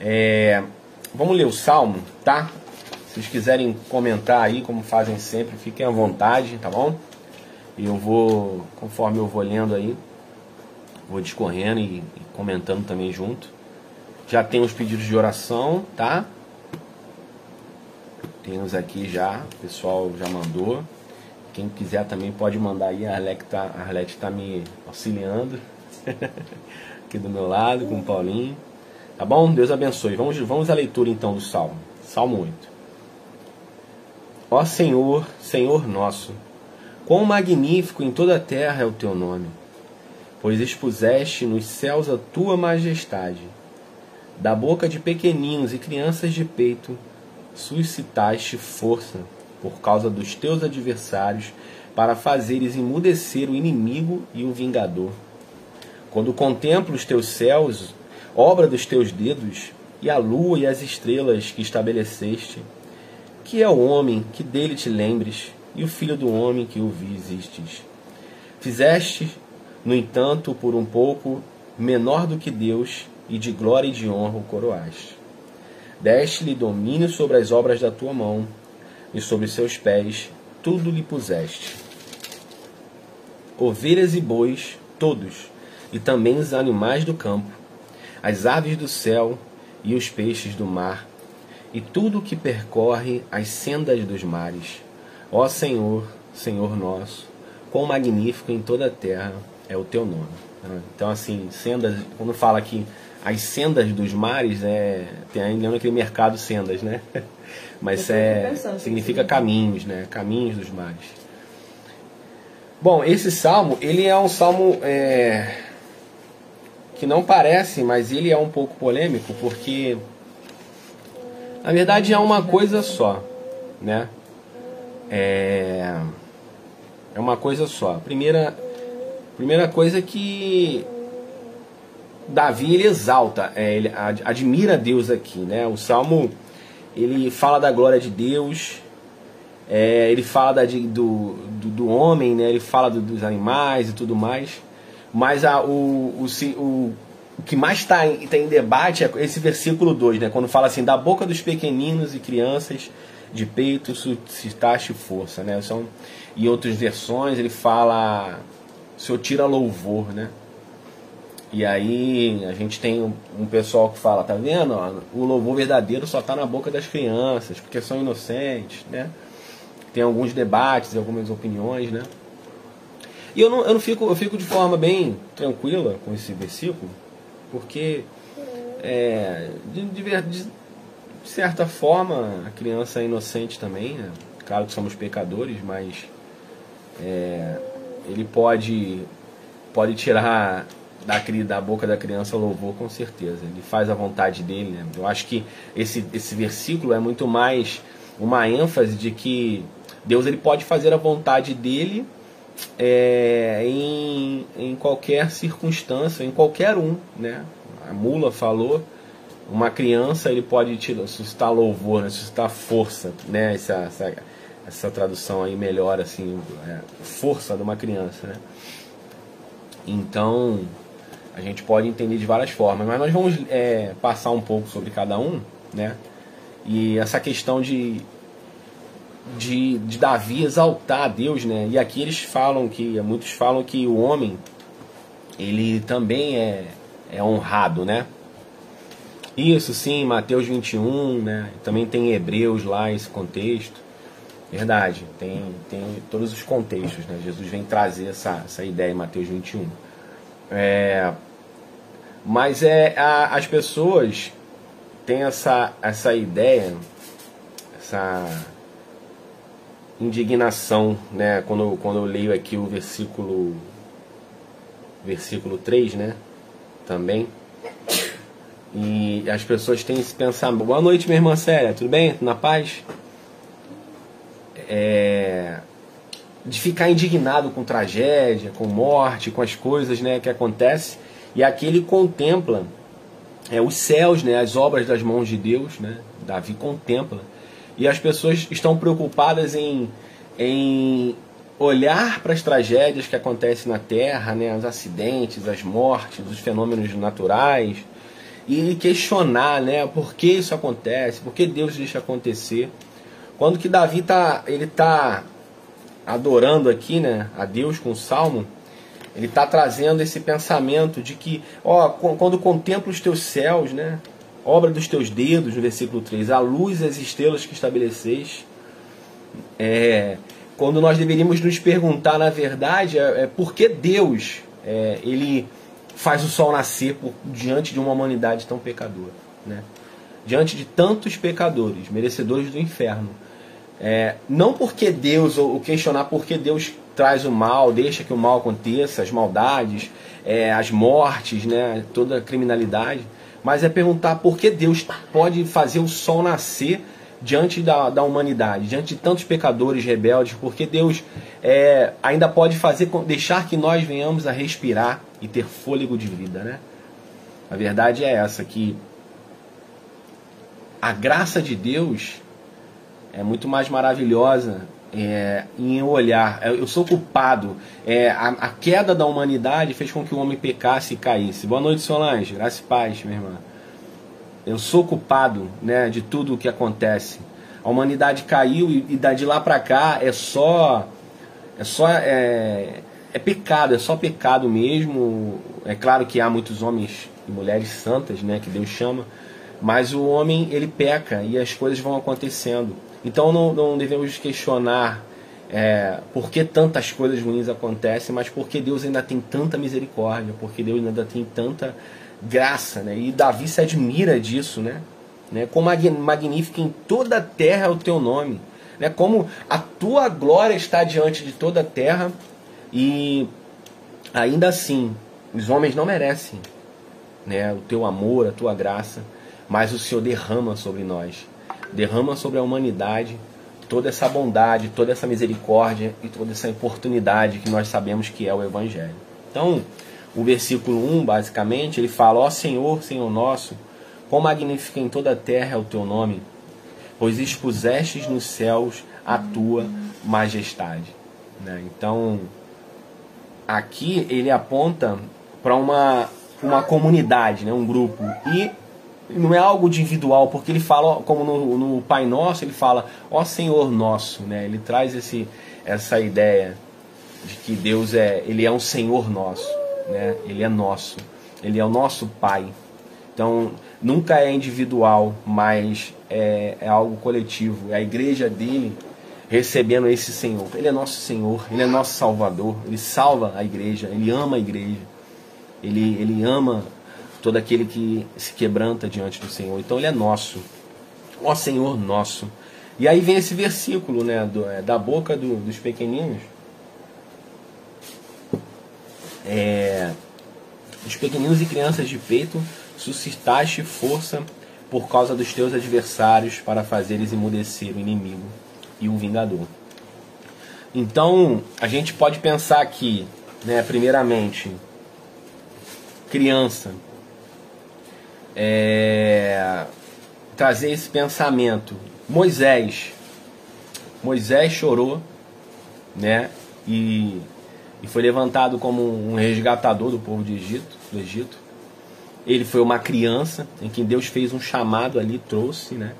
É, vamos ler o Salmo, tá? Se vocês quiserem comentar aí, como fazem sempre, fiquem à vontade, tá bom? E eu vou, conforme eu vou lendo aí, vou discorrendo e, e comentando também junto. Já tem os pedidos de oração, tá? Temos aqui já, o pessoal já mandou. Quem quiser também pode mandar aí, a Arlete está tá me auxiliando aqui do meu lado com o Paulinho. Tá bom? Deus abençoe. Vamos, vamos à leitura então do Salmo. Salmo 8. Ó Senhor, Senhor nosso, quão magnífico em toda a terra é o teu nome, pois expuseste nos céus a tua majestade. Da boca de pequeninos e crianças de peito, suscitaste força por causa dos teus adversários, para fazeres emudecer o inimigo e o vingador. Quando contemplo os teus céus, obra dos teus dedos, e a lua e as estrelas que estabeleceste, que é o homem que dele te lembres, e o filho do homem que o visistes. Fizeste, no entanto, por um pouco menor do que Deus, e de glória e de honra o coroaste. Deste-lhe domínio sobre as obras da tua mão, e sobre seus pés tudo lhe puseste. Ovelhas e bois, todos, e também os animais do campo, as aves do céu e os peixes do mar, e tudo que percorre as sendas dos mares. Ó Senhor, Senhor nosso, quão magnífico em toda a terra é o teu nome. Então, assim, sendas, quando fala aqui as sendas dos mares, é, tem ainda aquele mercado sendas, né? Mas é, significa caminhos, né? Caminhos dos mares. Bom, esse salmo, ele é um salmo é, que não parece, mas ele é um pouco polêmico, porque na verdade é uma coisa só, né? É, é uma coisa só. Primeira, primeira coisa que Davi ele exalta, é, ele admira Deus aqui, né? O salmo ele fala da glória de Deus, é, ele fala da, do, do, do, homem, né? ele fala do, dos animais e tudo mais. Mas a, o, o, o, o que mais está em, tá em debate é esse versículo 2, né? quando fala assim: da boca dos pequeninos e crianças de peito suscitaste força. Né? São, em outras versões ele fala: o Senhor tira louvor. Né? E aí a gente tem um, um pessoal que fala, tá vendo? Ó, o louvor verdadeiro só está na boca das crianças, porque são inocentes, né? Tem alguns debates, algumas opiniões, né? E eu não, eu não fico, eu fico de forma bem tranquila com esse versículo, porque é, de, de, de, certa forma a criança é inocente também, né? Claro que somos pecadores, mas é, ele pode, pode tirar da, da boca da criança louvor com certeza. Ele faz a vontade dele. Né? Eu acho que esse, esse versículo é muito mais uma ênfase de que Deus ele pode fazer a vontade dele é, em, em qualquer circunstância, em qualquer um. Né? A mula falou, uma criança ele pode tirar, suscitar louvor, né? suscitar força. Né? Essa, essa, essa tradução aí melhor assim, é, força de uma criança. Né? Então, a gente pode entender de várias formas, mas nós vamos é, passar um pouco sobre cada um, né? E essa questão de, de, de Davi exaltar a Deus, né? E aqui eles falam que, muitos falam que o homem, ele também é, é honrado, né? Isso sim, Mateus 21, né? Também tem Hebreus lá, esse contexto. Verdade, tem, tem todos os contextos, né? Jesus vem trazer essa, essa ideia em Mateus 21. É, mas é a, as pessoas têm essa, essa ideia, essa indignação, né? Quando, quando eu leio aqui o versículo versículo 3, né? Também. E as pessoas têm esse pensamento. Boa noite, minha irmã Séria, tudo bem? Na paz? É, de ficar indignado com tragédia, com morte, com as coisas né, que acontecem. E aqui ele contempla é, os céus, né, as obras das mãos de Deus. Né, Davi contempla. E as pessoas estão preocupadas em, em olhar para as tragédias que acontecem na Terra, né, os acidentes, as mortes, os fenômenos naturais, e questionar, né, por que isso acontece, por que Deus deixa acontecer. Quando que Davi tá, ele tá adorando aqui, né, a Deus com o salmo, ele está trazendo esse pensamento de que, ó, quando contempla os teus céus, né, obra dos teus dedos, no versículo 3, a luz e as estrelas que estabeleceis, é, quando nós deveríamos nos perguntar, na verdade, é, é por que Deus é, ele faz o sol nascer por, diante de uma humanidade tão pecadora, né? diante de tantos pecadores, merecedores do inferno. É, não porque Deus, ou questionar porque Deus traz o mal, deixa que o mal aconteça, as maldades, é, as mortes, né, toda a criminalidade, mas é perguntar por que Deus pode fazer o sol nascer diante da, da humanidade, diante de tantos pecadores rebeldes, porque Deus é, ainda pode fazer deixar que nós venhamos a respirar e ter fôlego de vida, né? A verdade é essa que a graça de Deus é muito mais maravilhosa é, em olhar. Eu sou culpado. É, a, a, queda da humanidade fez com que o homem pecasse e caísse. Boa noite, Solange. Graça e paz, minha irmã. Eu sou culpado né, de tudo o que acontece. A humanidade caiu e, e de lá para cá é só. É só. É, é pecado, é só pecado mesmo. É claro que há muitos homens e mulheres santas, né, que Deus chama, mas o homem ele peca e as coisas vão acontecendo. Então não, não devemos questionar é, por que tantas coisas ruins acontecem, mas porque Deus ainda tem tanta misericórdia, porque Deus ainda tem tanta graça, né? E Davi se admira disso, né? né? Como magnífico em toda a terra é o teu nome, né? Como a tua glória está diante de toda a terra e ainda assim os homens não merecem, né? O teu amor, a tua graça, mas o Senhor derrama sobre nós derrama sobre a humanidade toda essa bondade, toda essa misericórdia e toda essa oportunidade que nós sabemos que é o Evangelho. Então, o versículo 1, basicamente, ele fala: Ó Senhor, Senhor nosso, quão magnífico em toda a terra é o teu nome, pois expusestes nos céus a tua majestade. Né? Então, aqui ele aponta para uma, uma comunidade, né? um grupo. E não é algo individual, porque ele fala, como no, no Pai Nosso, ele fala, ó Senhor nosso, né? Ele traz esse, essa ideia de que Deus é, ele é um Senhor nosso, né? Ele é nosso, ele é o nosso Pai. Então, nunca é individual, mas é, é algo coletivo. É a igreja dele recebendo esse Senhor. Ele é nosso Senhor, ele é nosso Salvador, ele salva a igreja, ele ama a igreja, ele, ele ama todo aquele que se quebranta diante do Senhor. Então ele é nosso. Ó Senhor nosso. E aí vem esse versículo né, do, é, da boca do, dos pequeninos. É, os pequeninos e crianças de peito, suscitaste força por causa dos teus adversários para fazeres emudecer o inimigo e o vingador. Então, a gente pode pensar aqui, né, primeiramente, criança, é, trazer esse pensamento. Moisés, Moisés chorou, né? E, e foi levantado como um resgatador do povo de Egito, do Egito. Ele foi uma criança em quem Deus fez um chamado ali, trouxe, né?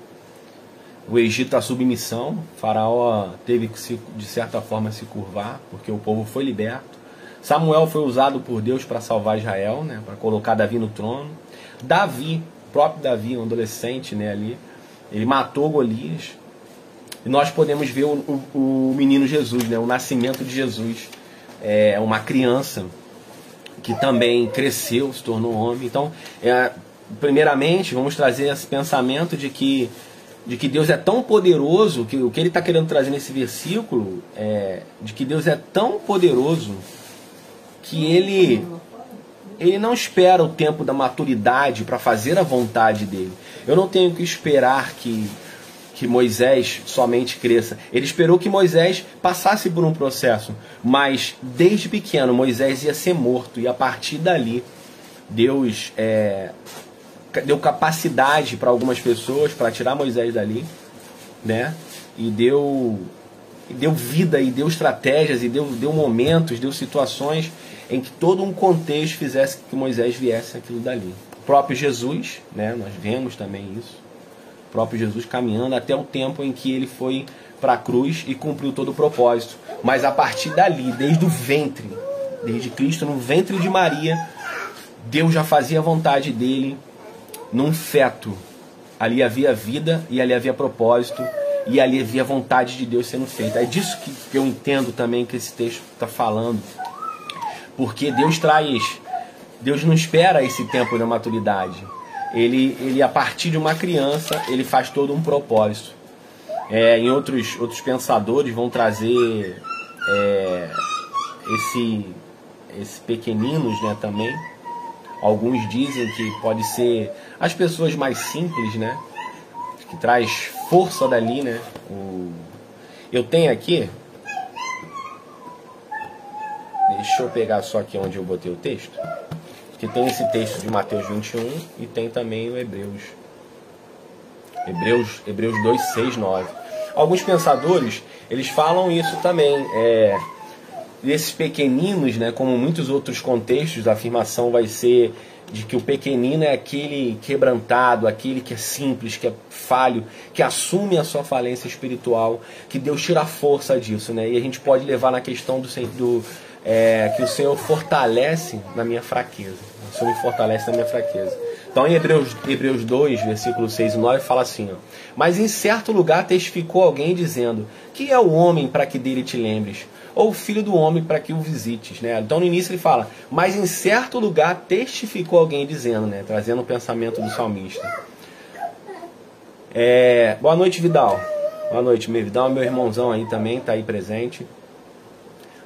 O Egito à submissão, o faraó teve que se, de certa forma se curvar, porque o povo foi liberto. Samuel foi usado por Deus para salvar Israel, né? Para colocar Davi no trono. Davi, próprio Davi, um adolescente né, ali, ele matou Golias. E nós podemos ver o, o, o menino Jesus, né, o nascimento de Jesus. É uma criança que também cresceu, se tornou homem. Então, é, primeiramente, vamos trazer esse pensamento de que, de que Deus é tão poderoso, que o que ele está querendo trazer nesse versículo é de que Deus é tão poderoso que ele ele não espera o tempo da maturidade para fazer a vontade dele. Eu não tenho que esperar que, que Moisés somente cresça. Ele esperou que Moisés passasse por um processo, mas desde pequeno Moisés ia ser morto e a partir dali Deus é, deu capacidade para algumas pessoas para tirar Moisés dali, né? E deu deu vida e deu estratégias e deu, deu momentos, deu situações em que todo um contexto fizesse que Moisés viesse aquilo dali. O próprio Jesus, né? Nós vemos também isso. O próprio Jesus caminhando até o tempo em que ele foi para a cruz e cumpriu todo o propósito. Mas a partir dali, desde o ventre, desde Cristo no ventre de Maria, Deus já fazia a vontade dele num feto. Ali havia vida e ali havia propósito e ali havia vontade de Deus sendo feita. É disso que eu entendo também que esse texto está falando. Porque Deus traz, Deus não espera esse tempo da maturidade. Ele, ele a partir de uma criança, ele faz todo um propósito. É, em outros, outros pensadores vão trazer é, esse, esse pequeninos né, também. Alguns dizem que pode ser as pessoas mais simples, né? Que traz força dali, né? O... Eu tenho aqui. Deixa eu pegar só aqui onde eu botei o texto. Que tem esse texto de Mateus 21 e tem também o Hebreus. Hebreus, Hebreus 2, 6, 9. Alguns pensadores, eles falam isso também. É, esses pequeninos, né, como muitos outros contextos, a afirmação vai ser de que o pequenino é aquele quebrantado, aquele que é simples, que é falho, que assume a sua falência espiritual, que Deus tira a força disso, né? E a gente pode levar na questão do, do é, que o Senhor fortalece na minha fraqueza. O Senhor me fortalece na minha fraqueza. Então em Hebreus, Hebreus 2, versículo 6 e 9, fala assim: ó, Mas em certo lugar testificou alguém dizendo: Que é o homem para que dele te lembres? Ou o filho do homem para que o visites? Né? Então no início ele fala: Mas em certo lugar testificou alguém dizendo, né? trazendo o pensamento do salmista. É, boa noite, Vidal. Boa noite, meu Vidal, meu irmãozão aí também está aí presente.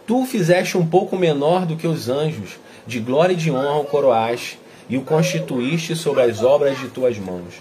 Tu fizeste um pouco menor do que os anjos, de glória e de honra o coroaste e o constituíste sobre as obras de tuas mãos.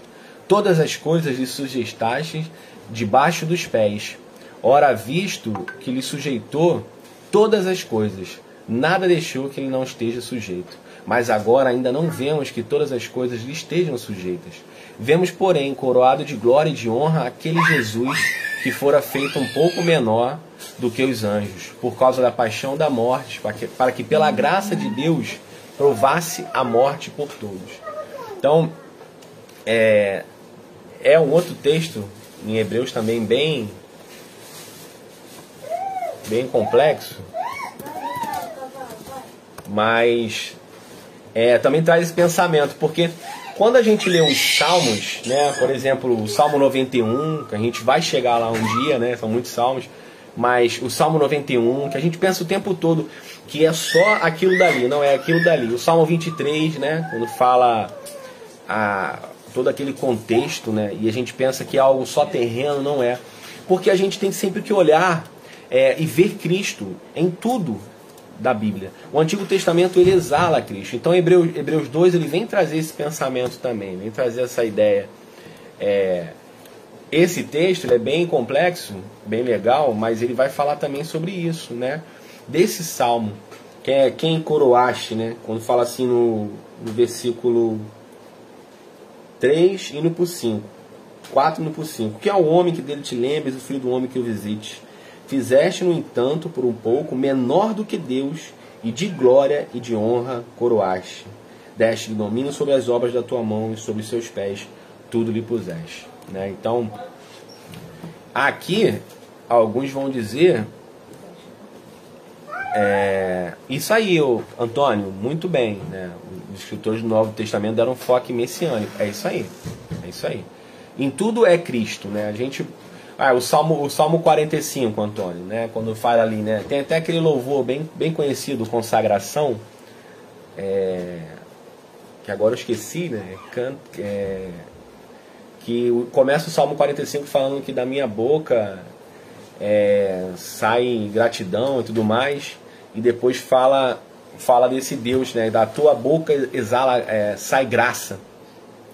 Todas as coisas lhe sujeitaste debaixo dos pés. Ora, visto que lhe sujeitou todas as coisas, nada deixou que ele não esteja sujeito. Mas agora ainda não vemos que todas as coisas lhe estejam sujeitas. Vemos, porém, coroado de glória e de honra aquele Jesus que fora feito um pouco menor do que os anjos, por causa da paixão da morte, para que, para que pela graça de Deus provasse a morte por todos. Então, é, é um outro texto em Hebreus também bem, bem complexo, mas é, também traz esse pensamento, porque quando a gente lê os salmos, né, por exemplo, o Salmo 91, que a gente vai chegar lá um dia, né, são muitos salmos, mas o Salmo 91, que a gente pensa o tempo todo que é só aquilo dali, não é aquilo dali. O Salmo 23, né, quando fala a, todo aquele contexto, né, e a gente pensa que é algo só terreno, não é. Porque a gente tem sempre que olhar é, e ver Cristo em tudo da Bíblia. O Antigo Testamento ele exala Cristo. Então Hebreus, Hebreus 2 ele vem trazer esse pensamento também, vem trazer essa ideia. É, esse texto é bem complexo, bem legal, mas ele vai falar também sobre isso, né? Desse salmo, que é quem coroaste, né? Quando fala assim no, no versículo 3 indo para 5. 4 indo para 5. Que é o homem que dele te lembres, o filho do homem que o visite. Fizeste, no entanto, por um pouco, menor do que Deus, e de glória e de honra coroaste. Deste-lhe domínio sobre as obras da tua mão e sobre os seus pés, tudo lhe puseste. Né? Então, aqui, alguns vão dizer. É, isso aí, Antônio, muito bem. Né? Os escritores do Novo Testamento deram um foco messiânico. É isso aí. É isso aí. Em tudo é Cristo. Né? A gente. Ah, o Salmo, o Salmo 45, Antônio, né? Quando fala ali, né? Tem até aquele louvor bem, bem conhecido, consagração. É, que agora eu esqueci, né? Can, é, que começa o Salmo 45 falando que da minha boca é, sai gratidão e tudo mais, e depois fala fala desse Deus, né? Da tua boca exala, é, sai graça,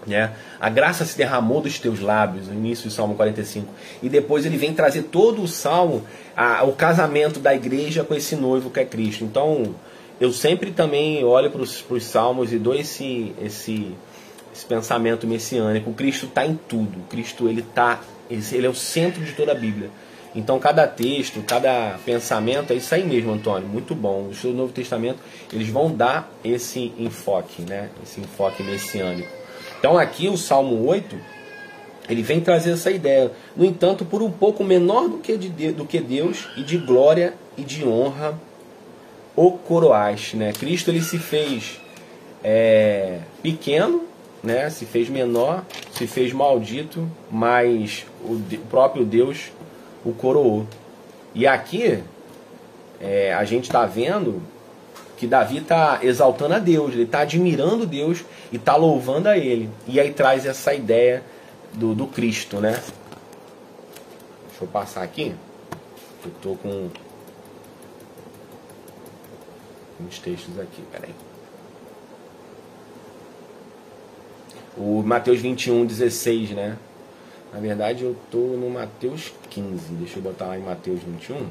né? A graça se derramou dos teus lábios, no início do Salmo 45. E depois ele vem trazer todo o salmo, a, o casamento da igreja com esse noivo que é Cristo. Então, eu sempre também olho para os salmos e dou esse, esse, esse pensamento messiânico. Cristo está em tudo. Cristo ele tá, ele é o centro de toda a Bíblia. Então cada texto, cada pensamento, é isso aí mesmo, Antônio, muito bom. O estudo do Novo Testamento, eles vão dar esse enfoque, né? Esse enfoque messiânico. Então aqui o Salmo 8, ele vem trazer essa ideia. No entanto, por um pouco menor do que, de, do que Deus, e de glória e de honra, o coroaste, né? Cristo ele se fez é, pequeno, né? Se fez menor, se fez maldito, mas o, próprio Deus o coroou. E aqui é, a gente está vendo que Davi está exaltando a Deus, ele está admirando Deus e está louvando a Ele. E aí traz essa ideia do, do Cristo, né? Deixa eu passar aqui. Eu tô com uns textos aqui, peraí. O Mateus 21, 16, né? Na verdade eu tô no Mateus 15. Deixa eu botar lá em Mateus 21.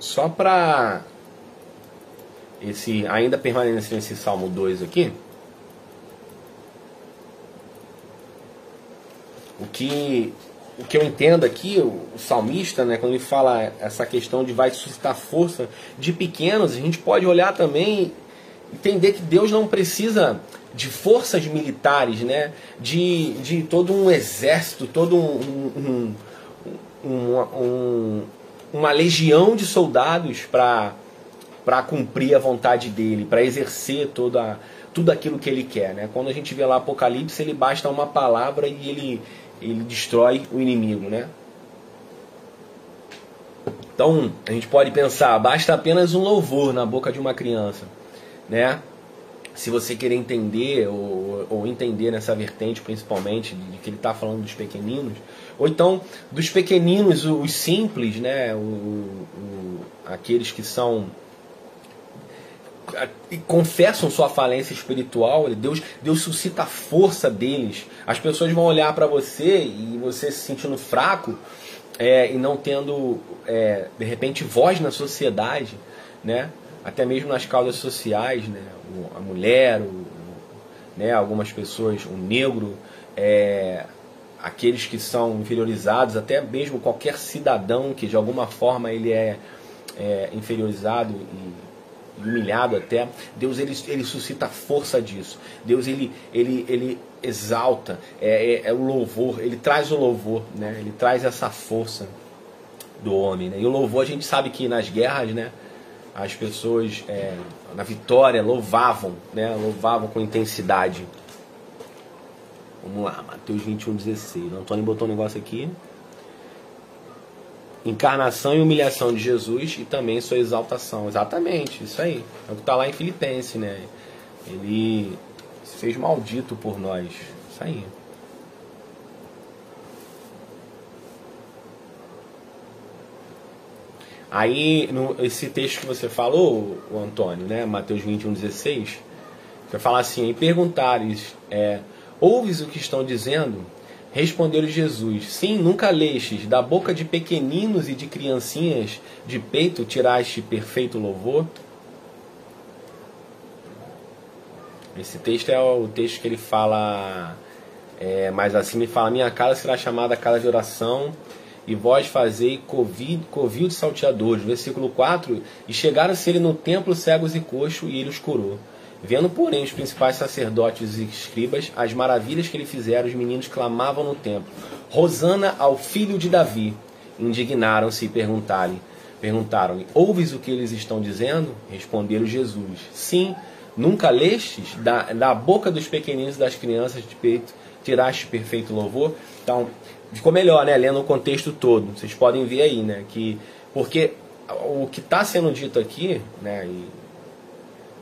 Só para esse ainda permanecer nesse Salmo 2 aqui. O que o que eu entendo aqui, o, o, salmista, né, quando ele fala essa questão de vai suscitar força de pequenos, a gente pode olhar também entender que Deus não precisa de forças militares, né, de, de todo um exército, todo um, um, um, uma legião de soldados para cumprir a vontade dele, para exercer toda tudo aquilo que ele quer, né? Quando a gente vê lá Apocalipse, ele basta uma palavra e ele ele destrói o inimigo, né? Então, a gente pode pensar, basta apenas um louvor na boca de uma criança, né? Se você querer entender, ou, ou entender nessa vertente principalmente, de que ele está falando dos pequeninos, ou então dos pequeninos, os simples, né? O, o, aqueles que são confessam sua falência espiritual, Deus, Deus suscita a força deles. As pessoas vão olhar para você e você se sentindo fraco é, e não tendo, é, de repente, voz na sociedade, né? até mesmo nas causas sociais, né? a mulher, o, né? algumas pessoas, o negro, é, aqueles que são inferiorizados, até mesmo qualquer cidadão que de alguma forma ele é, é inferiorizado e humilhado até, Deus ele, ele suscita força disso. Deus ele, ele, ele exalta, é, é, é, o louvor, ele traz o louvor, né? ele traz essa força do homem. Né? E o louvor a gente sabe que nas guerras, né, as pessoas é, na vitória louvavam, né, louvavam com intensidade. Vamos lá, Mateus 21, 16. O Antônio botou um negócio aqui encarnação e humilhação de Jesus e também sua exaltação. Exatamente, isso aí. É o que está lá em Filipenses, né? Ele se fez maldito por nós. Isso aí. Aí, no, esse texto que você falou, o Antônio, né? Mateus 21, 16, vai falar assim: e perguntares, é, ouves o que estão dizendo? Respondeu-lhe Jesus: Sim, nunca lestes, da boca de pequeninos e de criancinhas de peito tiraste perfeito louvor? Esse texto é o texto que ele fala é, mais acima, ele fala: Minha casa será chamada casa de oração, e vós fazei covil, covil de salteadores. Versículo 4: E chegaram-se ele no templo cegos e coxos, e ele os curou. Vendo, porém, os principais sacerdotes e escribas as maravilhas que ele fizera, os meninos clamavam no templo: Rosana ao filho de Davi. Indignaram-se e perguntaram-lhe: perguntaram Ouves o que eles estão dizendo? Respondeu Jesus: Sim, nunca lestes da, da boca dos pequeninos e das crianças de peito tiraste perfeito louvor? Então, ficou melhor, né? Lendo o contexto todo. Vocês podem ver aí, né? Que porque o que está sendo dito aqui, né? E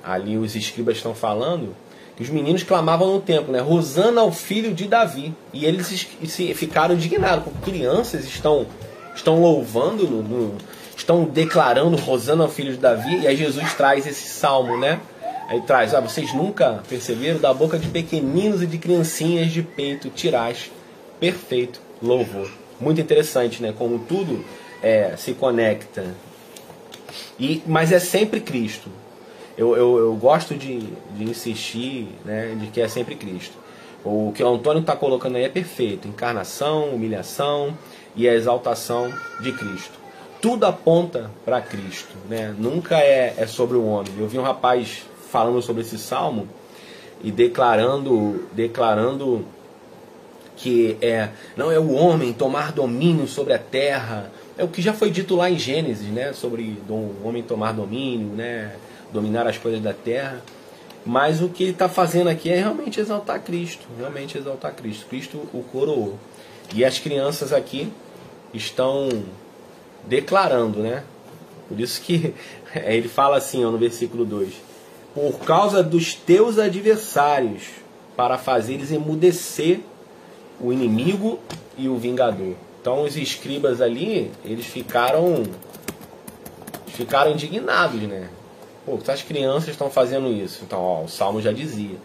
ali os escribas estão falando, que os meninos clamavam no templo, né? Rosana ao filho de Davi. E eles se ficaram indignados, porque crianças estão, estão louvando, no, no, estão declarando Rosana ao filho de Davi. E aí Jesus traz esse salmo, né? Aí traz, ah, vocês nunca perceberam? Da boca de pequeninos e de criancinhas de peito tirás perfeito louvor. Muito interessante, né? Como tudo é, se conecta. E, mas é sempre Cristo eu, eu, eu gosto de, de insistir né, de que é sempre Cristo. O que o Antônio está colocando aí é perfeito: encarnação, humilhação e a exaltação de Cristo. Tudo aponta para Cristo, né? nunca é, é sobre o homem. Eu vi um rapaz falando sobre esse salmo e declarando, declarando que é não é o homem tomar domínio sobre a terra, é o que já foi dito lá em Gênesis, né, sobre o homem tomar domínio, né, dominar as coisas da terra. Mas o que ele está fazendo aqui é realmente exaltar Cristo, realmente exaltar Cristo. Cristo o coroou. E as crianças aqui estão declarando, né? Por isso que ele fala assim ó, no versículo 2: Por causa dos teus adversários, para fazeres emudecer o inimigo e o vingador. Então os escribas ali, eles ficaram ficaram indignados, né? Pô, as crianças estão fazendo isso. Então, ó, o Salmo já dizia.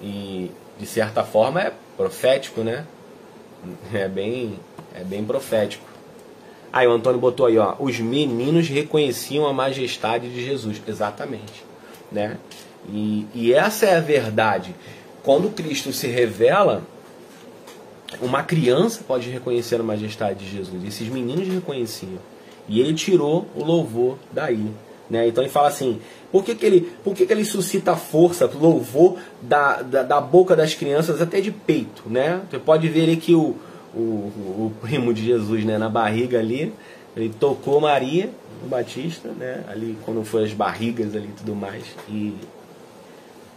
E de certa forma é profético, né? É bem, é bem profético. Aí o Antônio botou aí, ó, os meninos reconheciam a majestade de Jesus. Exatamente, né? E, e essa é a verdade. Quando Cristo se revela, uma criança pode reconhecer a majestade de Jesus. Esses meninos reconheciam. E ele tirou o louvor daí. Né? Então ele fala assim: por que, que, ele, por que, que ele suscita força, louvor da, da, da, boca das crianças, até de peito? Né? Você pode ver ali que o, o, o primo de Jesus né, na barriga ali, ele tocou Maria, o Batista, né, ali quando foi as barrigas ali e tudo mais, e,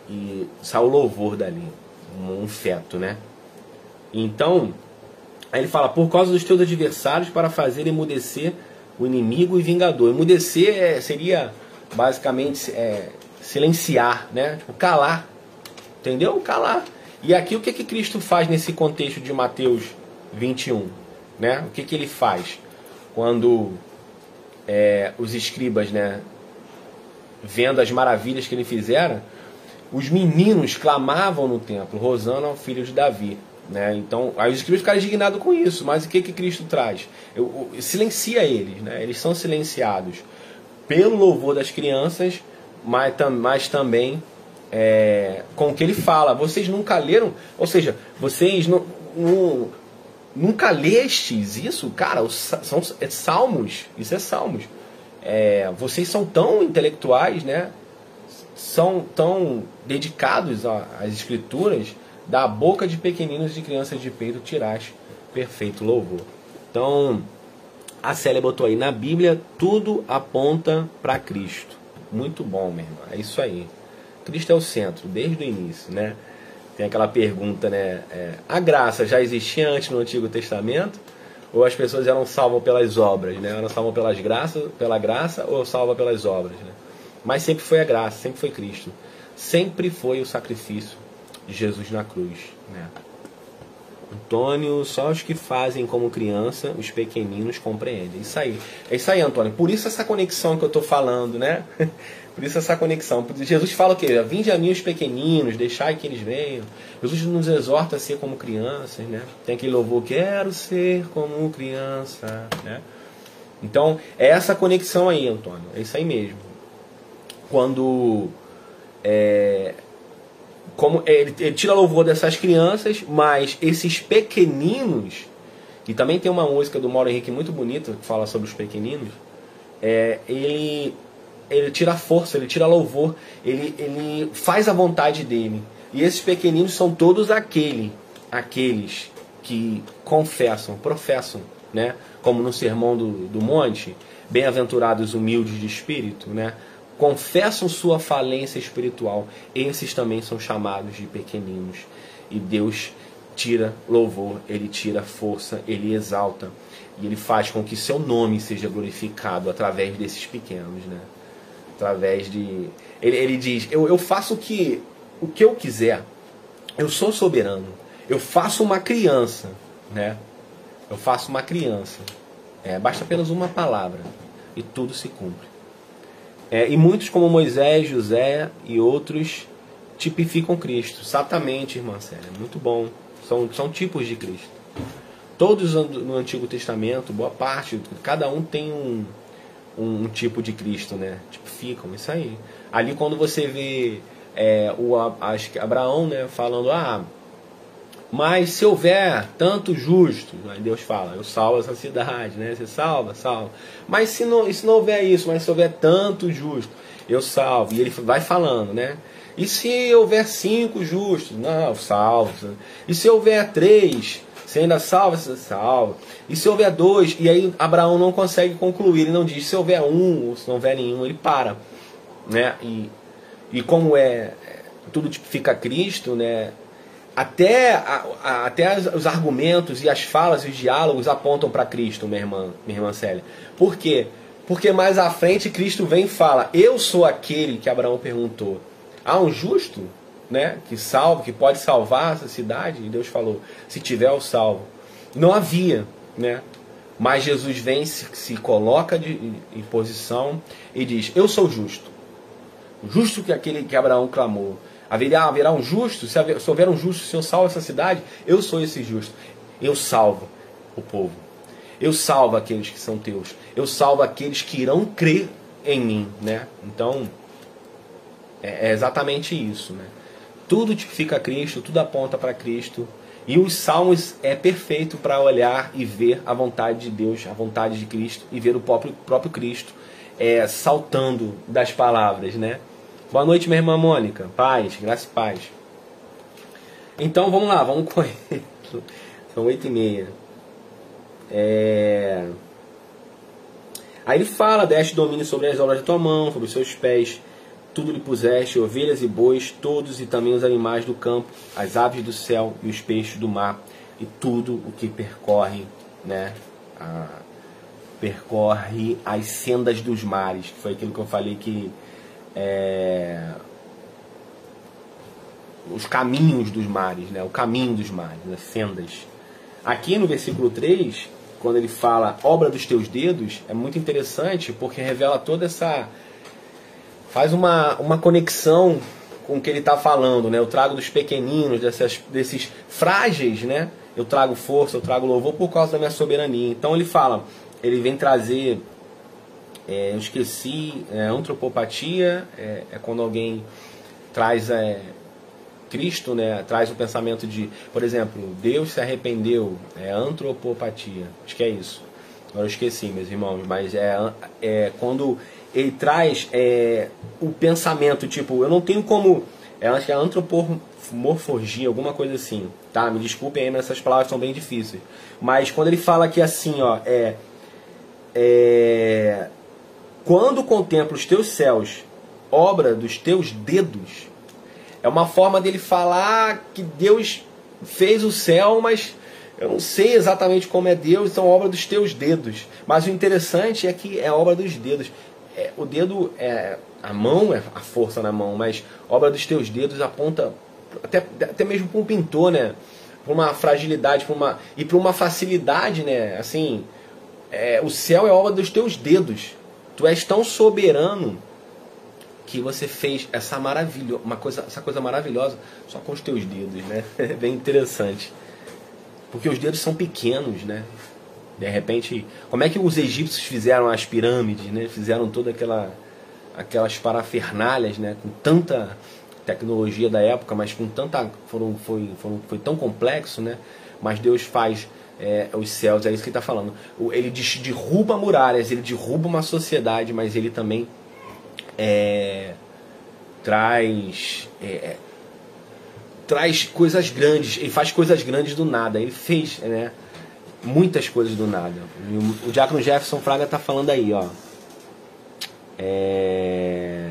e saiu louvor dali, um, um feto, né? Então, aí ele fala, por causa dos teus adversários, para fazer emudecer o inimigo e vingador. Emudecer é, seria basicamente é, silenciar, né? Tipo, calar. Entendeu? Calar. E aqui o que, que Cristo faz nesse contexto de Mateus 21? Né? O que, que ele faz quando é, os escribas, né, vendo as maravilhas que ele fizera, os meninos clamavam no templo, Rosana filho de Davi. Né? Então, aí os escribas ficaram indignados com isso, mas o que, que Cristo traz? Eu, eu, silencia eles, né? eles são silenciados pelo louvor das crianças, mas, mas também é, com o que ele fala. Vocês nunca leram, ou seja, vocês não, não nunca lestes isso? Cara, são é salmos, isso é salmos. É, vocês são tão intelectuais, né? são tão dedicados às escrituras da boca de pequeninos de crianças de peito tirás perfeito louvor. Então, a Célia botou aí, na Bíblia tudo aponta para Cristo. Muito bom, meu irmão. É isso aí. Cristo é o centro, desde o início, né? Tem aquela pergunta, né? É, a graça já existia antes no Antigo Testamento? Ou as pessoas eram salvas pelas obras, né? Eram salvas pelas graças, pela graça ou salvas pelas obras, né? Mas sempre foi a graça, sempre foi Cristo. Sempre foi o sacrifício de Jesus na cruz. Né? Antônio, só os que fazem como criança, os pequeninos compreendem. Isso aí. É isso aí, Antônio. Por isso essa conexão que eu estou falando, né? Por isso essa conexão. Jesus fala o quê? Vinde a mim os pequeninos, deixai que eles venham. Jesus nos exorta a ser como crianças, né? Tem aquele louvor, quero ser como criança, né? Então, é essa conexão aí, Antônio. É isso aí mesmo. Quando é, como ele, ele tira louvor dessas crianças, mas esses pequeninos, e também tem uma música do Mauro Henrique muito bonita que fala sobre os pequeninos, é, ele, ele tira força, ele tira louvor, ele, ele faz a vontade dele. E esses pequeninos são todos aquele, aqueles que confessam, professam, né? como no Sermão do, do Monte, bem-aventurados humildes de espírito, né? Confessam sua falência espiritual, esses também são chamados de pequeninos. E Deus tira louvor, ele tira força, ele exalta e ele faz com que seu nome seja glorificado através desses pequenos, né? Através de ele, ele diz: eu, eu faço o que o que eu quiser. Eu sou soberano. Eu faço uma criança, né? Eu faço uma criança. É, basta apenas uma palavra e tudo se cumpre. É, e muitos, como Moisés, José e outros, tipificam Cristo. Exatamente, irmã Célia. Muito bom. São, são tipos de Cristo. Todos no Antigo Testamento, boa parte, cada um tem um, um, um tipo de Cristo, né? Tipificam isso aí. Ali quando você vê é, o acho que Abraão, né, falando ah mas se houver tanto justo, aí Deus fala, eu salvo essa cidade, né? Você salva, salva. Mas se não, se não houver isso, mas se houver tanto justo, eu salvo. E ele vai falando, né? E se houver cinco justos, não, salvo. E se houver três, você ainda salva, você salva. E se houver dois, e aí Abraão não consegue concluir, ele não diz se houver um, ou se não houver nenhum, ele para. Né? E, e como é, tudo fica Cristo, né? Até, a, a, até os argumentos e as falas e os diálogos apontam para Cristo, minha irmã, minha irmã Célia. Por quê? Porque mais à frente Cristo vem e fala: Eu sou aquele que Abraão perguntou. Há um justo, né, que salva, que pode salvar essa cidade? E Deus falou: Se tiver o salvo. Não havia, né? Mas Jesus vem, se, se coloca de, em posição e diz: Eu sou justo. Justo que aquele que Abraão clamou. Haverá, haverá um justo, se, haver, se houver um justo, se eu salvo essa cidade, eu sou esse justo. Eu salvo o povo. Eu salvo aqueles que são teus. Eu salvo aqueles que irão crer em mim, né? Então, é, é exatamente isso, né? Tudo tipifica Cristo, tudo aponta para Cristo. E os salmos é perfeito para olhar e ver a vontade de Deus, a vontade de Cristo e ver o próprio, próprio Cristo é, saltando das palavras, né? Boa noite, minha irmã Mônica. Paz, graça e paz. Então vamos lá, vamos correr. São oito e meia. É... Aí ele fala, deste domínio sobre as obras da tua mão, sobre os seus pés, tudo lhe puseste, ovelhas e bois, todos e também os animais do campo, as aves do céu e os peixes do mar, e tudo o que percorre, né, a, percorre as sendas dos mares, que foi aquilo que eu falei que é, os caminhos dos mares, né? o caminho dos mares, as sendas. Aqui no versículo 3, quando ele fala obra dos teus dedos, é muito interessante porque revela toda essa. faz uma, uma conexão com o que ele está falando. Né? Eu trago dos pequeninos, dessas, desses frágeis, né? eu trago força, eu trago louvor por causa da minha soberania. Então ele fala, ele vem trazer é, eu esqueci, é, antropopatia é, é, quando alguém traz é, Cristo, né, traz o pensamento de, por exemplo, Deus se arrependeu, é antropopatia, acho que é isso. Agora eu esqueci, meus irmãos, mas é, é quando ele traz é, o pensamento, tipo, eu não tenho como, é, acho que é antropomorfologia, alguma coisa assim, tá? Me desculpem aí, mas essas palavras são bem difíceis. Mas quando ele fala que assim, ó, é, é quando contemplo os teus céus, obra dos teus dedos, é uma forma dele falar que Deus fez o céu, mas eu não sei exatamente como é Deus, então obra dos teus dedos. Mas o interessante é que é obra dos dedos. É, o dedo é a mão, é a força na mão, mas obra dos teus dedos aponta até, até mesmo para um pintor, né? Para uma fragilidade, para uma e para uma facilidade, né? Assim, é, o céu é obra dos teus dedos. Tu és tão soberano que você fez essa maravilha, uma coisa, essa coisa maravilhosa só com os teus dedos, né? É bem interessante. Porque os dedos são pequenos, né? De repente, como é que os egípcios fizeram as pirâmides, né? Fizeram toda aquela aquelas parafernálias, né, com tanta tecnologia da época, mas com tanta foram foi foram, foi tão complexo, né? Mas Deus faz é, os céus, é isso que ele está falando. Ele derruba muralhas, ele derruba uma sociedade, mas ele também é, traz é, é, traz coisas grandes, ele faz coisas grandes do nada. Ele fez né, muitas coisas do nada. O, Diácono Jefferson Fraga está falando aí, ó. É,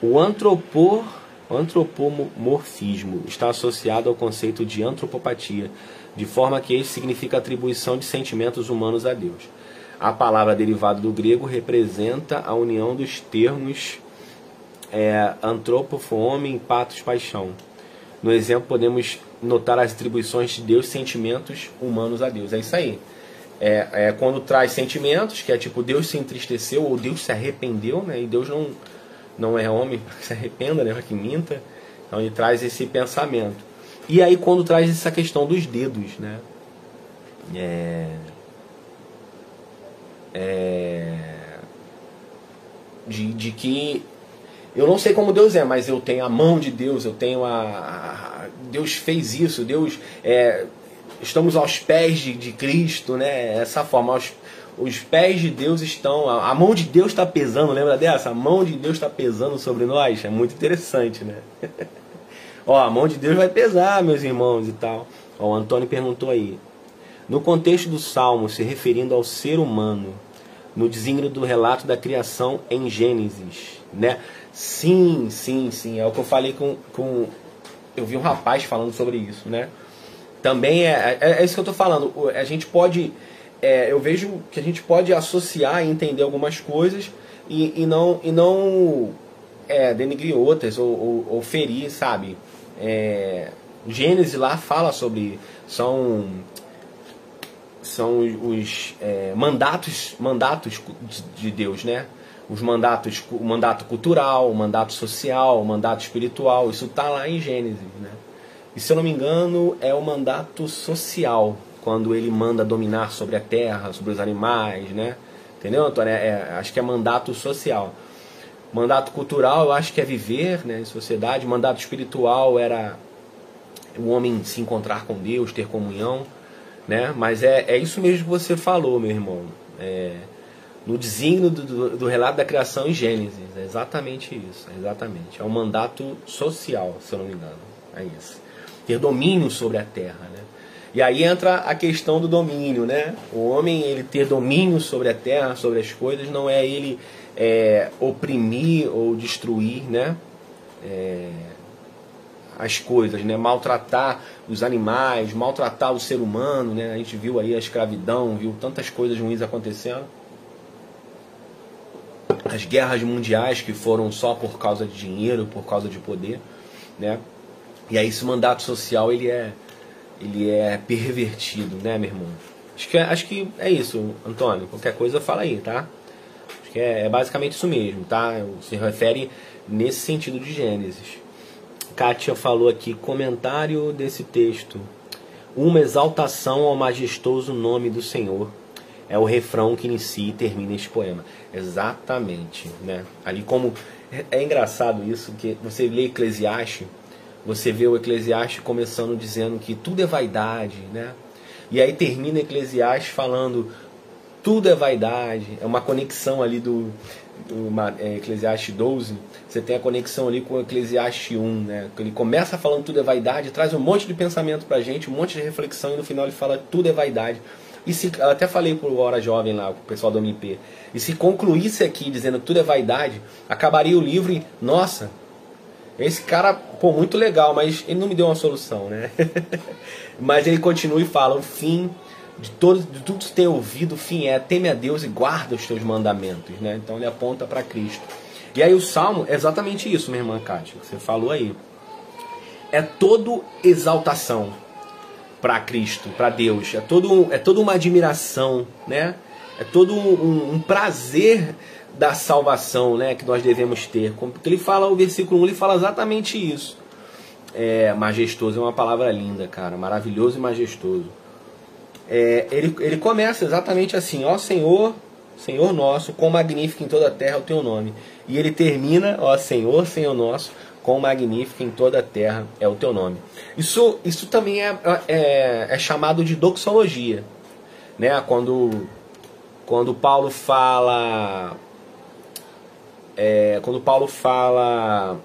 o antropor, antropomorfismo está associado ao conceito de antropopatia, de forma que este significa atribuição de sentimentos humanos a Deus. A palavra derivada do grego representa a união dos termos é, antropofo, homem, patos, paixão. No exemplo, podemos notar as atribuições de Deus, sentimentos humanos a Deus. É isso aí. É, é, quando traz sentimentos, que é tipo Deus se entristeceu ou Deus se arrependeu, né? E Deus não, não é homem para que se arrependa, né? Para que minta. Então ele traz esse pensamento. E aí quando traz essa questão dos dedos, né? É, é, de, de que eu não sei como Deus é, mas eu tenho a mão de Deus, eu tenho a. Deus fez isso, Deus. É, estamos aos pés de, de Cristo, né? Essa forma, aos, os pés de Deus estão. A, a mão de Deus está pesando, lembra dessa? A mão de Deus está pesando sobre nós. É muito interessante, né? Ó, a mão de Deus vai pesar, meus irmãos e tal. Ó, o Antônio perguntou aí. No contexto do Salmo, se referindo ao ser humano, no desígnio do relato da criação em Gênesis, né? Sim, sim, sim. É o que eu falei com, com eu vi um rapaz falando sobre isso, né? Também é, é, é isso que eu estou falando. A gente pode, é, eu vejo que a gente pode associar e entender algumas coisas e, e não e não é, denigrir outras ou, ou, ou ferir, sabe? É, Gênesis lá fala sobre são são os é, mandatos mandatos de Deus, né? Os mandatos, o mandato cultural, o mandato social, o mandato espiritual, isso está lá em Gênesis, né? E se eu não me engano, é o mandato social, quando ele manda dominar sobre a terra, sobre os animais, né? Entendeu, Antônio? É, é, acho que é mandato social. Mandato cultural, eu acho que é viver né, em sociedade. Mandato espiritual era o homem se encontrar com Deus, ter comunhão. Né? Mas é, é isso mesmo que você falou, meu irmão. É, no desígnio do, do, do, relato da criação em Gênesis. É exatamente isso. É exatamente. É um mandato social, se eu não me engano. É isso. Ter domínio sobre a terra. Né? E aí entra a questão do domínio. Né? O homem ele ter domínio sobre a terra, sobre as coisas, não é ele é, oprimir ou destruir né, é, as coisas, né, maltratar os animais, maltratar o ser humano. Né, a gente viu aí a escravidão, viu tantas coisas ruins acontecendo. As guerras mundiais que foram só por causa de dinheiro, por causa de poder. Né? E aí esse mandato social ele é, ele é pervertido, né, meu irmão? Acho que, é, acho que é isso, Antônio. Qualquer coisa fala aí, tá? É, é basicamente isso mesmo, tá? Se refere nesse sentido de Gênesis. Kátia falou aqui, comentário desse texto. Uma exaltação ao majestoso nome do Senhor. É o refrão que inicia e termina este poema. Exatamente, né? Ali como é, é engraçado isso que você lê Eclesiastes, você vê o Eclesiastes começando dizendo que tudo é vaidade, né? E aí termina Eclesiastes falando tudo é vaidade, é uma conexão ali do, do é, Eclesiastes 12, você tem a conexão ali com o Eclesiastes 1, né? Ele começa falando tudo é vaidade, traz um monte de pensamento pra gente, um monte de reflexão e no final ele fala tudo é vaidade. E se, eu até falei pro Hora Jovem lá, o pessoal do MP, e se concluísse aqui dizendo tudo é vaidade, acabaria o livro e, nossa, esse cara, pô, muito legal, mas ele não me deu uma solução, né? mas ele continua e fala, o fim de, todo, de tudo que você tem ouvido, fim é teme a Deus e guarda os teus mandamentos. Né? Então ele aponta para Cristo. E aí o Salmo é exatamente isso, minha irmã Kátia, que você falou aí. É todo exaltação para Cristo, para Deus. É todo é toda uma admiração, né? É todo um, um, prazer da salvação, né, que nós devemos ter. Porque ele fala o versículo 1, ele fala exatamente isso. É, majestoso é uma palavra linda, cara, maravilhoso e majestoso é, ele, ele começa exatamente assim: Ó Senhor, Senhor nosso, quão magnífico em toda a terra é o teu nome. E ele termina: Ó Senhor, Senhor nosso, quão magnífico em toda a terra é o teu nome. Isso, isso também é, é, é chamado de doxologia. Né? Quando, quando Paulo fala. É, quando Paulo fala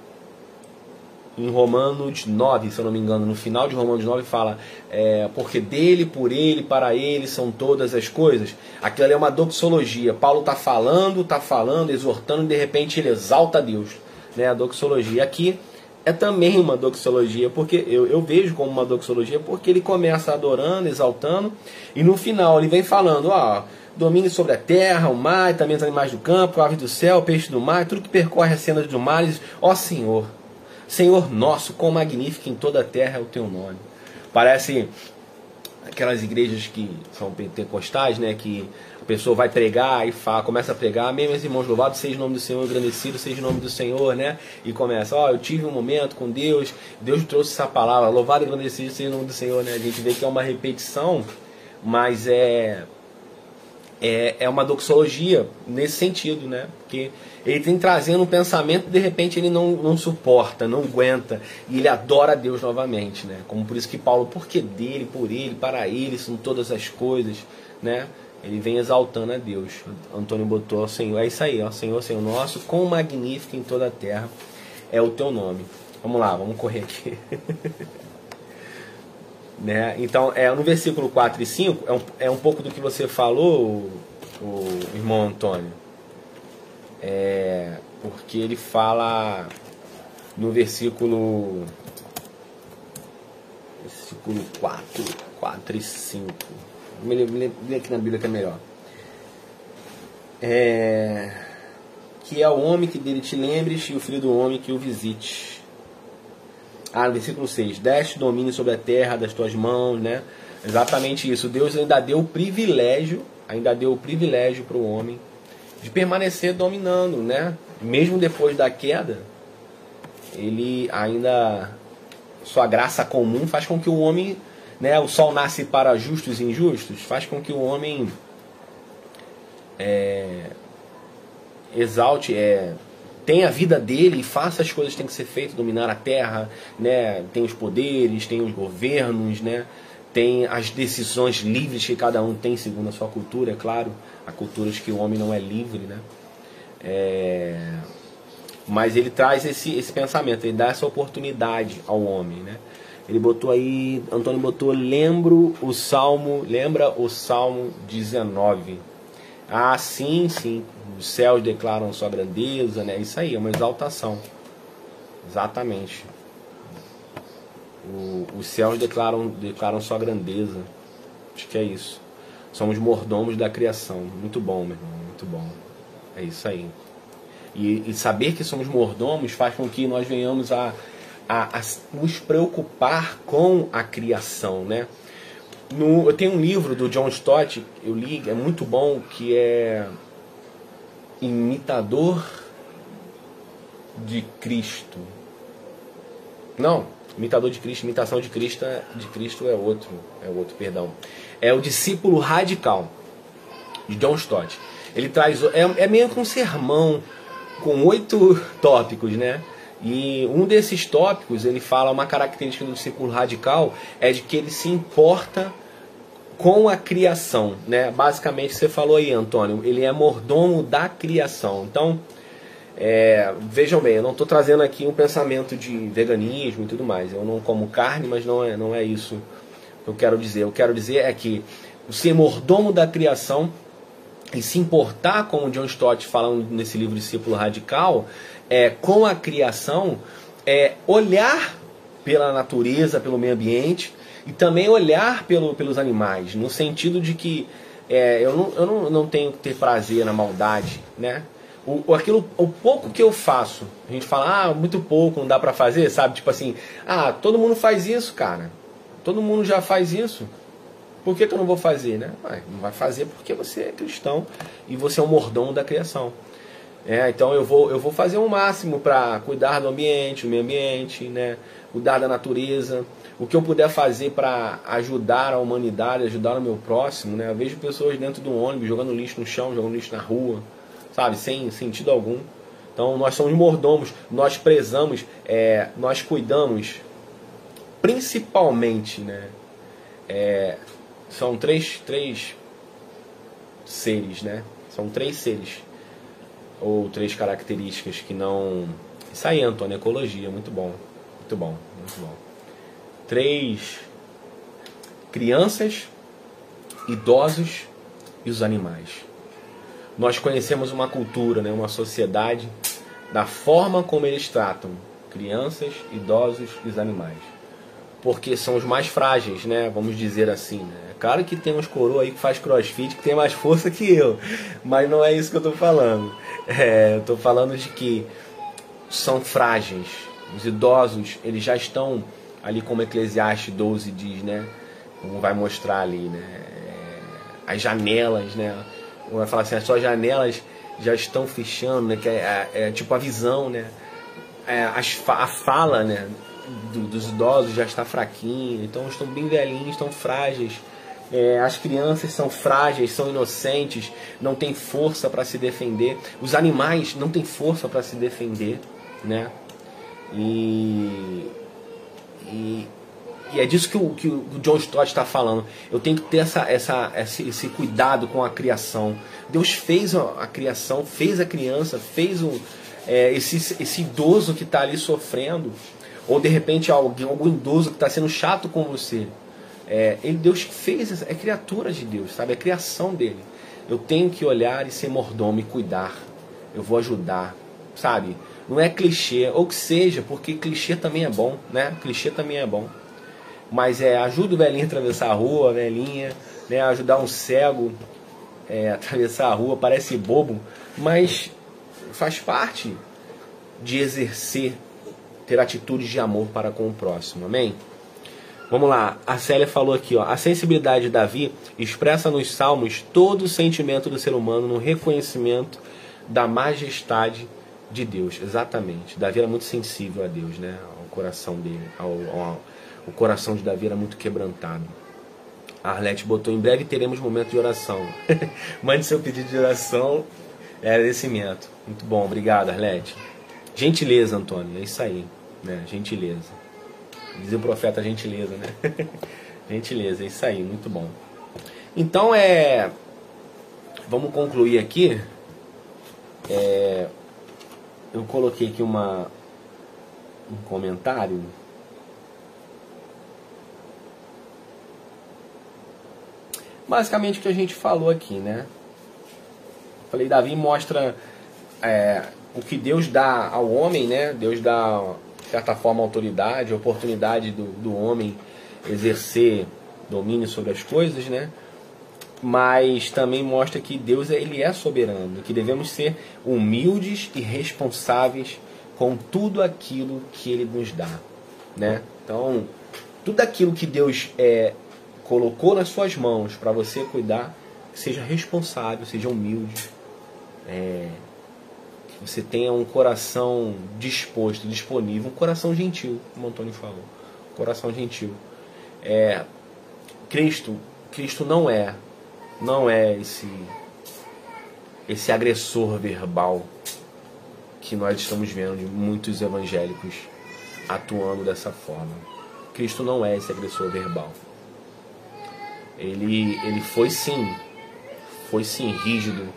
em Romanos 9, se eu não me engano, no final de Romanos 9 fala, é, porque dele, por ele, para ele são todas as coisas. Aquilo ali é uma doxologia. Paulo está falando, está falando, exortando, e de repente ele exalta Deus. Né? A doxologia aqui é também uma doxologia, porque eu, eu vejo como uma doxologia, porque ele começa adorando, exaltando, e no final ele vem falando, ó, domine sobre a terra, o mar, e também os animais do campo, aves do céu, peixe do mar, tudo que percorre as cenas do mar, ó Senhor, Senhor nosso, quão magnífico em toda a terra é o teu nome. Parece aquelas igrejas que são pentecostais, né, que a pessoa vai pregar e fala, começa a pregar, amém, meus irmãos, louvado seja o nome do Senhor, agradecido seja o nome do Senhor, né? E começa, ó, oh, eu tive um momento com Deus, Deus trouxe essa palavra, louvado e agradecido seja o nome do Senhor, né? A gente vê que é uma repetição, mas é é, é uma doxologia nesse sentido, né? Porque ele tem trazendo um pensamento de repente ele não, não suporta, não aguenta e ele adora a Deus novamente, né? Como por isso que Paulo, porque dele, por ele, para ele são todas as coisas, né? Ele vem exaltando a Deus. Antônio botou, Senhor, é isso aí, ó, Senhor, Senhor nosso, quão magnífico em toda a terra é o teu nome. Vamos lá, vamos correr aqui. né? Então, é, no versículo 4 e 5, é um, é um pouco do que você falou, o, o irmão Antônio. É, porque ele fala no versículo versículo 4, 4 e 5. Vou ler aqui na Bíblia que é melhor. É, que é o homem que dele te lembres e o filho do homem que o visite. Ah, versículo 6. Deste domínio sobre a terra das tuas mãos, né? Exatamente isso. Deus ainda deu o privilégio, ainda deu o privilégio para o homem de permanecer dominando, né? Mesmo depois da queda, ele ainda sua graça comum faz com que o homem, né, o sol nasce para justos e injustos, faz com que o homem é, exalte, é, tenha a vida dele e faça as coisas que têm que ser feitas, dominar a terra, né, tem os poderes, tem os governos, né, tem as decisões livres que cada um tem segundo a sua cultura, é claro, há culturas que o homem não é livre, né? É... Mas ele traz esse, esse pensamento, ele dá essa oportunidade ao homem, né? Ele botou aí, Antônio botou, lembro o Salmo, lembra o Salmo 19. Ah, sim, sim, os céus declaram sua grandeza, né? Isso aí, é uma exaltação. Exatamente. O, os céus declaram, declaram sua grandeza. Acho que é isso. Somos mordomos da criação. Muito bom, meu irmão, muito bom. É isso aí. E, e saber que somos mordomos faz com que nós venhamos a, a, a nos preocupar com a criação, né? No, eu tenho um livro do John Stott, eu li, é muito bom, que é Imitador de Cristo. Não, Imitador de Cristo, imitação de Cristo, é, de Cristo é outro, é outro, perdão. É o discípulo radical de John Stott. Ele traz é, é meio que um sermão com oito tópicos, né? E um desses tópicos, ele fala uma característica do discípulo radical é de que ele se importa com a criação, né? Basicamente você falou aí, Antônio, ele é mordomo da criação. Então, é, vejam bem, eu não estou trazendo aqui um pensamento de veganismo e tudo mais. Eu não como carne, mas não é, não é isso que eu quero dizer. Eu quero dizer é que o ser mordomo da criação e se importar, como John Stott falando nesse livro Discípulo Radical, é, com a criação, é olhar pela natureza, pelo meio ambiente e também olhar pelo, pelos animais, no sentido de que é, eu, não, eu não, não tenho que ter prazer na maldade, né? o, aquilo, o pouco que eu faço, a gente fala, ah, muito pouco, não dá pra fazer, sabe? Tipo assim, ah, todo mundo faz isso, cara. Todo mundo já faz isso. Por que, que eu não vou fazer, né? não vai fazer porque você é cristão e você é um mordomo da criação. É, então eu vou, eu vou fazer o um máximo para cuidar do ambiente, do meio ambiente, né? cuidar da natureza. O que eu puder fazer para ajudar a humanidade, ajudar o meu próximo. Né? Eu vejo pessoas dentro do ônibus jogando lixo no chão, jogando lixo na rua sabe, sem sentido algum. Então nós somos mordomos, nós prezamos, é, nós cuidamos, principalmente, né? É, são três, três seres, né? São três seres ou três características que não. Isso aí, Antônio, ecologia, muito bom, muito bom, muito bom. Três crianças, idosos e os animais nós conhecemos uma cultura, né, uma sociedade, da forma como eles tratam crianças, idosos e os animais. Porque são os mais frágeis, né? Vamos dizer assim. Né? É claro que tem uns coroa aí que faz crossfit que tem mais força que eu. Mas não é isso que eu estou falando. É, eu estou falando de que são frágeis. Os idosos, eles já estão ali como Eclesiastes 12 diz, né? Como vai mostrar ali, né? É, as janelas, né? vai falar assim, as suas janelas já estão fechando, né? Que é, é, é tipo a visão, né? É, as, a fala, né? Do, dos idosos já está fraquinha, então estão bem velhinhos, estão frágeis. É, as crianças são frágeis, são inocentes, não têm força para se defender. Os animais não têm força para se defender, né? E, e, e, é disso que o, que o John Stott está falando. Eu tenho que ter essa, essa, esse, esse cuidado com a criação. Deus fez a, criação, fez a criança, fez o, é, esse, esse idoso que está ali sofrendo, ou de repente alguém, algum idoso que está sendo chato com você. É, ele, Deus fez, é criatura de Deus, sabe? É criação dele. Eu tenho que olhar e ser mordomo e cuidar. Eu vou ajudar, sabe? Não é clichê, ou que seja, porque clichê também é bom, né? Clichê também é bom. Mas é, ajuda o velhinho a atravessar a rua, a velhinha, né? Ajudar um cego é, a atravessar a rua, parece bobo, mas faz parte de exercer, ter atitudes de amor para com o próximo, amém? Vamos lá, a Célia falou aqui, ó, a sensibilidade de Davi expressa nos salmos todo o sentimento do ser humano no reconhecimento da majestade de Deus. Exatamente. Davi era muito sensível a Deus, né? Ao coração dele, ao, ao o coração de Davi era muito quebrantado. A Arlete botou: em breve teremos momento de oração. Mande seu pedido de oração, é agradecimento. Muito bom, obrigado, Arlete. Gentileza, Antônio, é isso aí, né? Gentileza. Diz o profeta gentileza, né? gentileza, é isso aí, muito bom. Então é. Vamos concluir aqui. É, eu coloquei aqui uma, um comentário. Basicamente o que a gente falou aqui, né? Falei, Davi mostra é, o que Deus dá ao homem, né? Deus dá certa forma, autoridade, oportunidade do, do homem exercer domínio sobre as coisas, né? Mas também mostra que Deus ele é soberano, que devemos ser humildes e responsáveis com tudo aquilo que Ele nos dá, né? Então, tudo aquilo que Deus é, colocou nas suas mãos para você cuidar, seja responsável, seja humilde, é, você tenha um coração disposto, disponível, um coração gentil, como o Antônio falou. Um coração gentil. É, Cristo, Cristo não é, não é esse esse agressor verbal que nós estamos vendo de muitos evangélicos atuando dessa forma. Cristo não é esse agressor verbal. Ele, ele foi sim, foi sim rígido,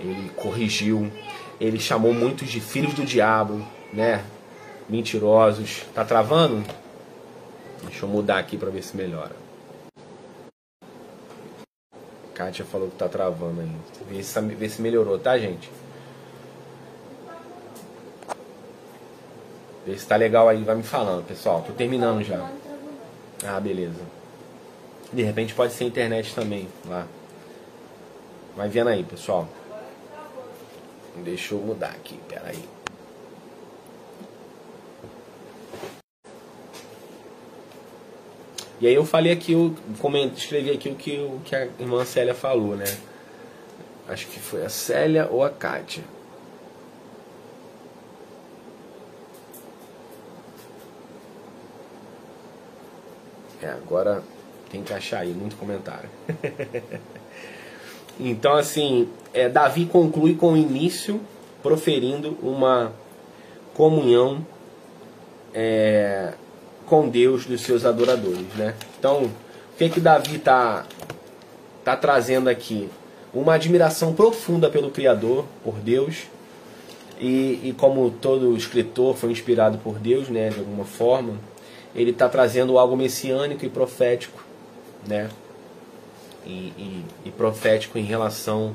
ele corrigiu, ele chamou muitos de filhos do diabo, né? Mentirosos. Tá travando? Deixa eu mudar aqui para ver se melhora. Kátia falou que tá travando aí. Vê se, vê se melhorou, tá, gente? Vê se tá legal aí, vai me falando, pessoal. Tô terminando já. Ah, beleza. De repente pode ser internet também lá. Vai vendo aí, pessoal. Deixa eu mudar aqui, peraí. E aí eu falei aqui, eu escrevi aqui o que, o que a irmã Célia falou, né? Acho que foi a Célia ou a Kátia. É, agora tem que achar aí, muito comentário. Então, assim, é, Davi conclui com o início proferindo uma comunhão é, com Deus dos seus adoradores, né? Então, o que é que Davi está tá trazendo aqui? Uma admiração profunda pelo Criador, por Deus, e, e como todo escritor foi inspirado por Deus, né, de alguma forma, ele está trazendo algo messiânico e profético, né? E, e, e profético em relação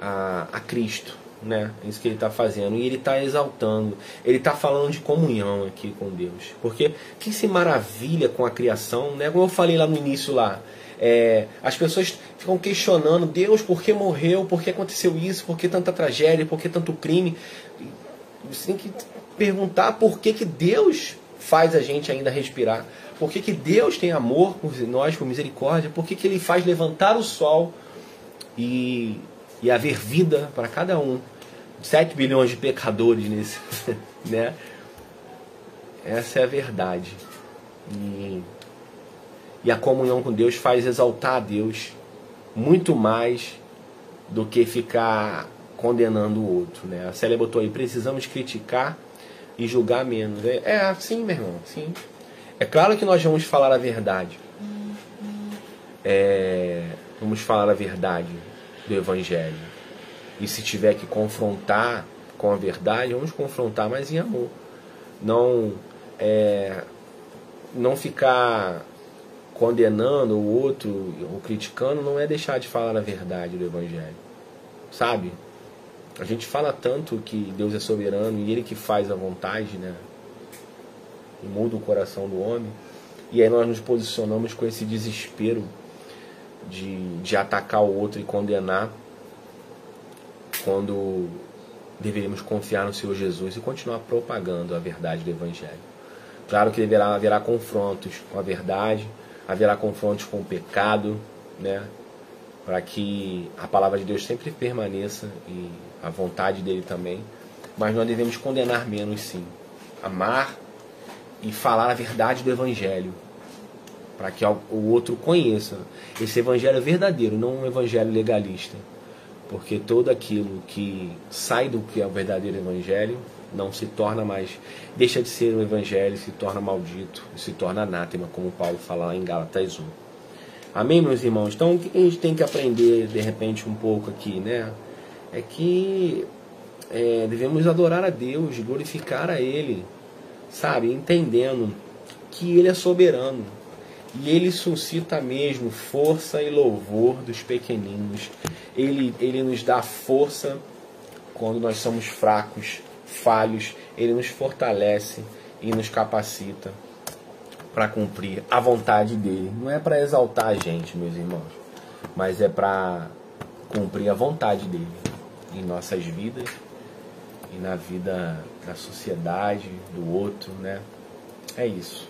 a, a Cristo. Né? É isso que ele está fazendo. E ele está exaltando. Ele está falando de comunhão aqui com Deus. Porque quem se maravilha com a criação, né? como eu falei lá no início lá, é, as pessoas ficam questionando Deus por que morreu, por que aconteceu isso, por que tanta tragédia, por que tanto crime. Você tem que perguntar por que, que Deus faz a gente ainda respirar. Por que, que Deus tem amor por nós, por misericórdia? Por que, que Ele faz levantar o sol e, e haver vida para cada um? 7 bilhões de pecadores nesse. Né? Essa é a verdade. E, E a comunhão com Deus faz exaltar a Deus muito mais do que ficar condenando o outro. Né? A Célia botou aí, precisamos criticar e julgar menos. É, é assim, meu irmão, sim. É claro que nós vamos falar a verdade. É, vamos falar a verdade do Evangelho. E se tiver que confrontar com a verdade, vamos confrontar, mas em amor. Não, é, não ficar condenando o outro ou criticando não é deixar de falar a verdade do Evangelho. Sabe? A gente fala tanto que Deus é soberano e Ele que faz a vontade, né? E muda o coração do homem. E aí nós nos posicionamos com esse desespero de, de atacar o outro e condenar quando deveríamos confiar no Senhor Jesus e continuar propagando a verdade do Evangelho. Claro que deverá, haverá confrontos com a verdade, haverá confrontos com o pecado, né? para que a palavra de Deus sempre permaneça e a vontade dele também. Mas nós devemos condenar menos, sim. Amar e falar a verdade do Evangelho, para que o outro conheça esse Evangelho verdadeiro, não um Evangelho legalista. Porque todo aquilo que sai do que é o verdadeiro Evangelho não se torna mais, deixa de ser um Evangelho, se torna maldito, se torna anátema, como Paulo fala em Gálatas 1. Amém, meus irmãos? Então, o que a gente tem que aprender, de repente, um pouco aqui, né? É que é, devemos adorar a Deus, glorificar a Ele, sabe? Entendendo que Ele é soberano, e ele suscita mesmo força e louvor dos pequeninos. Ele, ele nos dá força quando nós somos fracos, falhos. Ele nos fortalece e nos capacita para cumprir a vontade dele. Não é para exaltar a gente, meus irmãos, mas é para cumprir a vontade dele em nossas vidas e na vida da sociedade, do outro, né? É isso.